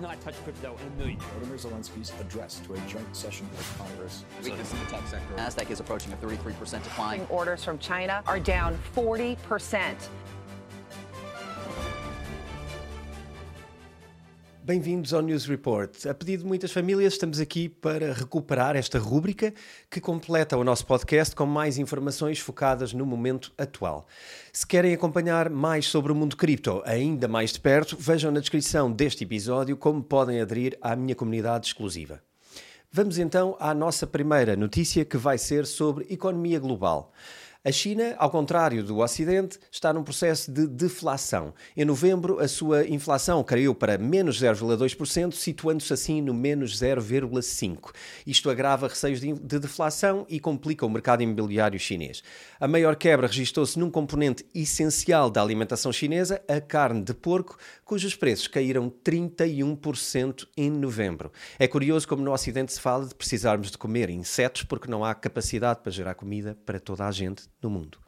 not touch crypto in a million years. Vladimir Zelensky's address to a joint session of Congress. Weakness in the tech sector. NASDAQ is approaching a 33% decline. Orders from China are down 40%. Bem-vindos ao News Report. A pedido de muitas famílias, estamos aqui para recuperar esta rúbrica que completa o nosso podcast com mais informações focadas no momento atual. Se querem acompanhar mais sobre o mundo cripto ainda mais de perto, vejam na descrição deste episódio como podem aderir à minha comunidade exclusiva. Vamos então à nossa primeira notícia que vai ser sobre economia global. A China, ao contrário do Ocidente, está num processo de deflação. Em novembro, a sua inflação caiu para menos 0,2%, situando-se assim no menos 0,5%. Isto agrava receios de deflação e complica o mercado imobiliário chinês. A maior quebra registrou-se num componente essencial da alimentação chinesa, a carne de porco, cujos preços caíram 31% em novembro. É curioso como no Ocidente se fala de precisarmos de comer insetos porque não há capacidade para gerar comida para toda a gente no mundo.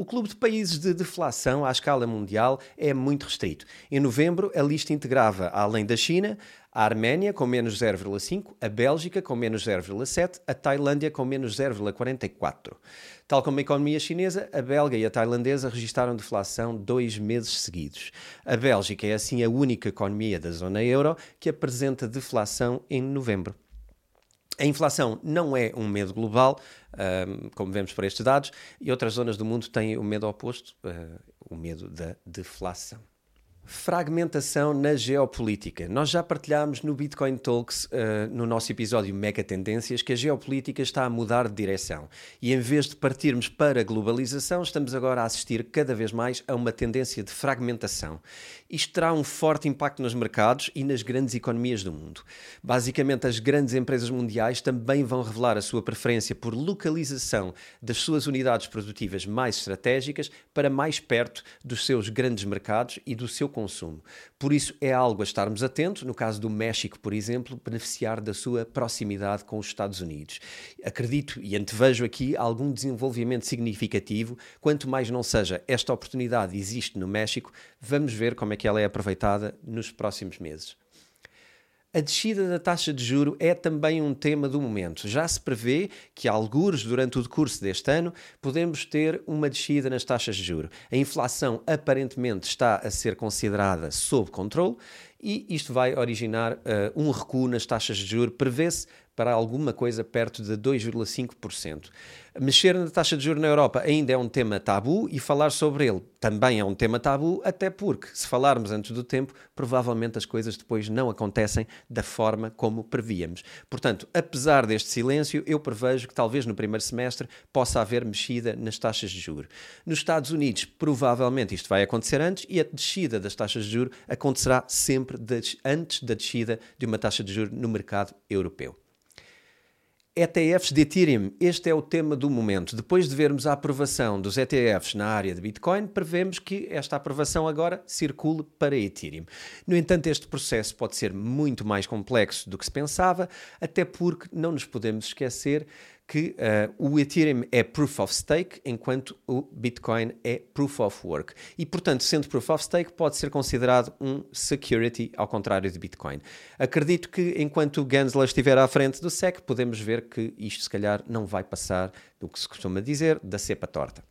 O clube de países de deflação à escala mundial é muito restrito. Em novembro, a lista integrava, além da China, a Arménia com menos 0,5, a Bélgica com menos 0,7, a Tailândia com menos 0,44. Tal como a economia chinesa, a belga e a tailandesa registaram deflação dois meses seguidos. A Bélgica é assim a única economia da zona euro que apresenta deflação em novembro. A inflação não é um medo global, como vemos por estes dados, e outras zonas do mundo têm o medo oposto, uh, o medo da deflação. Fragmentação na geopolítica. Nós já partilhámos no Bitcoin Talks, uh, no nosso episódio Mega Tendências, que a geopolítica está a mudar de direção. E em vez de partirmos para a globalização, estamos agora a assistir cada vez mais a uma tendência de fragmentação. Isto terá um forte impacto nos mercados e nas grandes economias do mundo. Basicamente, as grandes empresas mundiais também vão revelar a sua preferência por localização das suas unidades produtivas mais estratégicas para mais perto dos seus grandes mercados e do seu consumo. Por isso, é algo a estarmos atentos, no caso do México, por exemplo, beneficiar da sua proximidade com os Estados Unidos. Acredito e antevejo aqui algum desenvolvimento significativo, quanto mais não seja esta oportunidade existe no México, vamos ver como é que ela é aproveitada nos próximos meses. A descida da taxa de juro é também um tema do momento. Já se prevê que, alguns durante o decurso deste ano, podemos ter uma descida nas taxas de juro. A inflação aparentemente está a ser considerada sob controle e isto vai originar uh, um recuo nas taxas de juro. Prevê-se para alguma coisa perto de 2,5%. Mexer na taxa de juros na Europa ainda é um tema tabu e falar sobre ele também é um tema tabu, até porque, se falarmos antes do tempo, provavelmente as coisas depois não acontecem da forma como prevíamos. Portanto, apesar deste silêncio, eu prevejo que talvez no primeiro semestre possa haver mexida nas taxas de juros. Nos Estados Unidos, provavelmente isto vai acontecer antes e a descida das taxas de juros acontecerá sempre antes da descida de uma taxa de juros no mercado europeu. ETFs de Ethereum, este é o tema do momento. Depois de vermos a aprovação dos ETFs na área de Bitcoin, prevemos que esta aprovação agora circule para Ethereum. No entanto, este processo pode ser muito mais complexo do que se pensava, até porque não nos podemos esquecer que uh, o Ethereum é Proof of Stake, enquanto o Bitcoin é Proof of Work. E, portanto, sendo Proof of Stake, pode ser considerado um security, ao contrário de Bitcoin. Acredito que, enquanto o Gensler estiver à frente do SEC, podemos ver que isto, se calhar, não vai passar do que se costuma dizer, da cepa torta.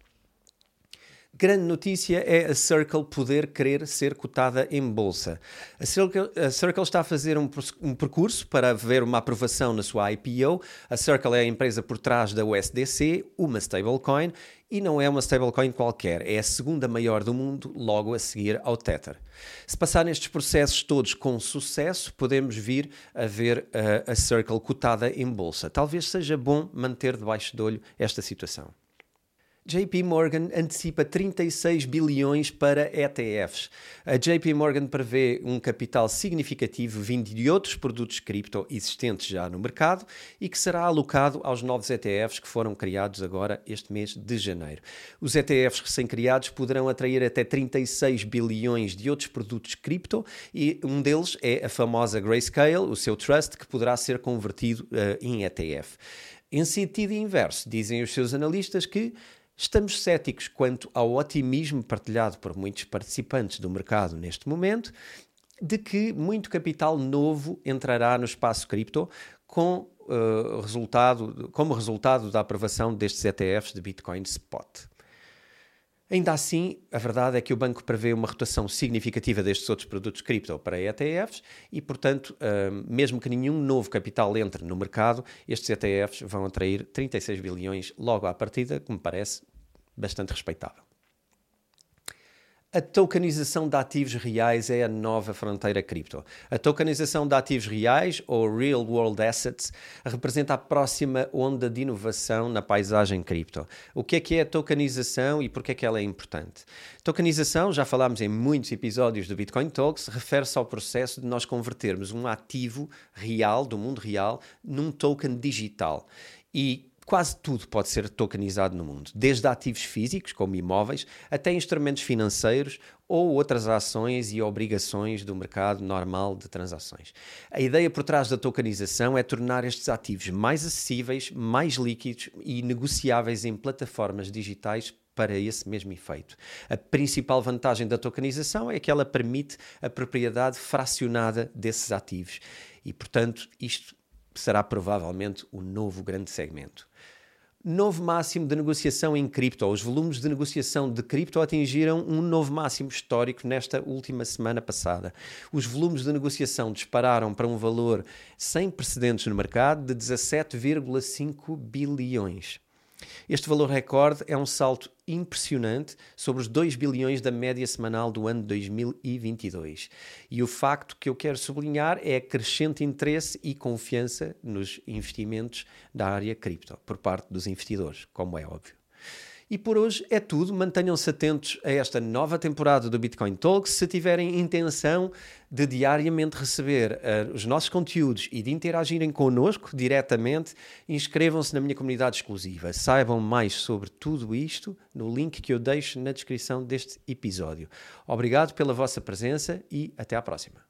Grande notícia é a Circle poder querer ser cotada em bolsa. A Circle, a Circle está a fazer um, um, percurso para haver uma aprovação na sua IPO. A Circle é a empresa por trás da USDC, uma stablecoin, e não é uma stablecoin qualquer, é a segunda maior do mundo, logo a seguir ao Tether. Se passar nestes processos todos com sucesso, podemos vir a ver a, a Circle cotada em bolsa. Talvez seja bom manter debaixo de olho esta situação. JP Morgan antecipa 36 bilhões para ETFs. A JP Morgan prevê um capital significativo vindo de outros produtos cripto existentes já no mercado e que será alocado aos novos ETFs que foram criados agora este mês de janeiro. Os ETFs recém-criados poderão atrair até 36 bilhões de outros produtos cripto e um deles é a famosa Grayscale, o seu trust, que poderá ser convertido uh, em ETF. Em sentido inverso, dizem os seus analistas que Estamos céticos quanto ao otimismo partilhado por muitos participantes do mercado neste momento. de que muito capital novo entrará no espaço cripto com, uh, resultado, como resultado da aprovação destes ETFs de Bitcoin Spot. Ainda assim, a verdade é que o banco prevê uma rotação significativa destes outros produtos cripto para ETFs e, portanto, uh, mesmo que nenhum novo capital entre no mercado, estes ETFs vão atrair 36 bilhões logo à partida, que me parece bastante respeitável. A tokenização de ativos reais é a nova fronteira cripto. A tokenização de ativos reais, ou Real World Assets, representa a próxima onda de inovação na paisagem cripto. O que é que é a tokenização e por que é que ela é importante? Tokenização, já falámos em muitos episódios do Bitcoin Talks, refere-se ao processo de nós convertermos um ativo real, do mundo real, num token digital. E Quase tudo pode ser tokenizado no mundo, desde ativos físicos, como imóveis, até instrumentos financeiros ou outras ações e obrigações do mercado normal de transações. A ideia por trás da tokenização é tornar estes ativos mais acessíveis, mais líquidos e negociáveis em plataformas digitais para esse mesmo efeito. A principal vantagem da tokenização é que ela permite a propriedade fracionada desses ativos e, portanto, isto será provavelmente o novo grande segmento. Novo máximo de negociação em cripto. Os volumes de negociação de cripto atingiram um novo máximo histórico nesta última semana passada. Os volumes de negociação dispararam para um valor sem precedentes no mercado de 17,5 bilhões. Este valor recorde é um salto impressionante sobre os 2 bilhões da média semanal do ano 2022. E o facto que eu quero sublinhar é crescente interesse e confiança nos investimentos da área cripto por parte dos investidores, como é óbvio. E por hoje é tudo. Mantenham-se atentos a esta nova temporada do Bitcoin Talks. Se tiverem intenção de diariamente receber uh, os nossos conteúdos e de interagirem connosco diretamente, inscrevam-se na minha comunidade exclusiva. Saibam mais sobre tudo isto no link que eu deixo na descrição deste episódio. Obrigado pela vossa presença e até à próxima.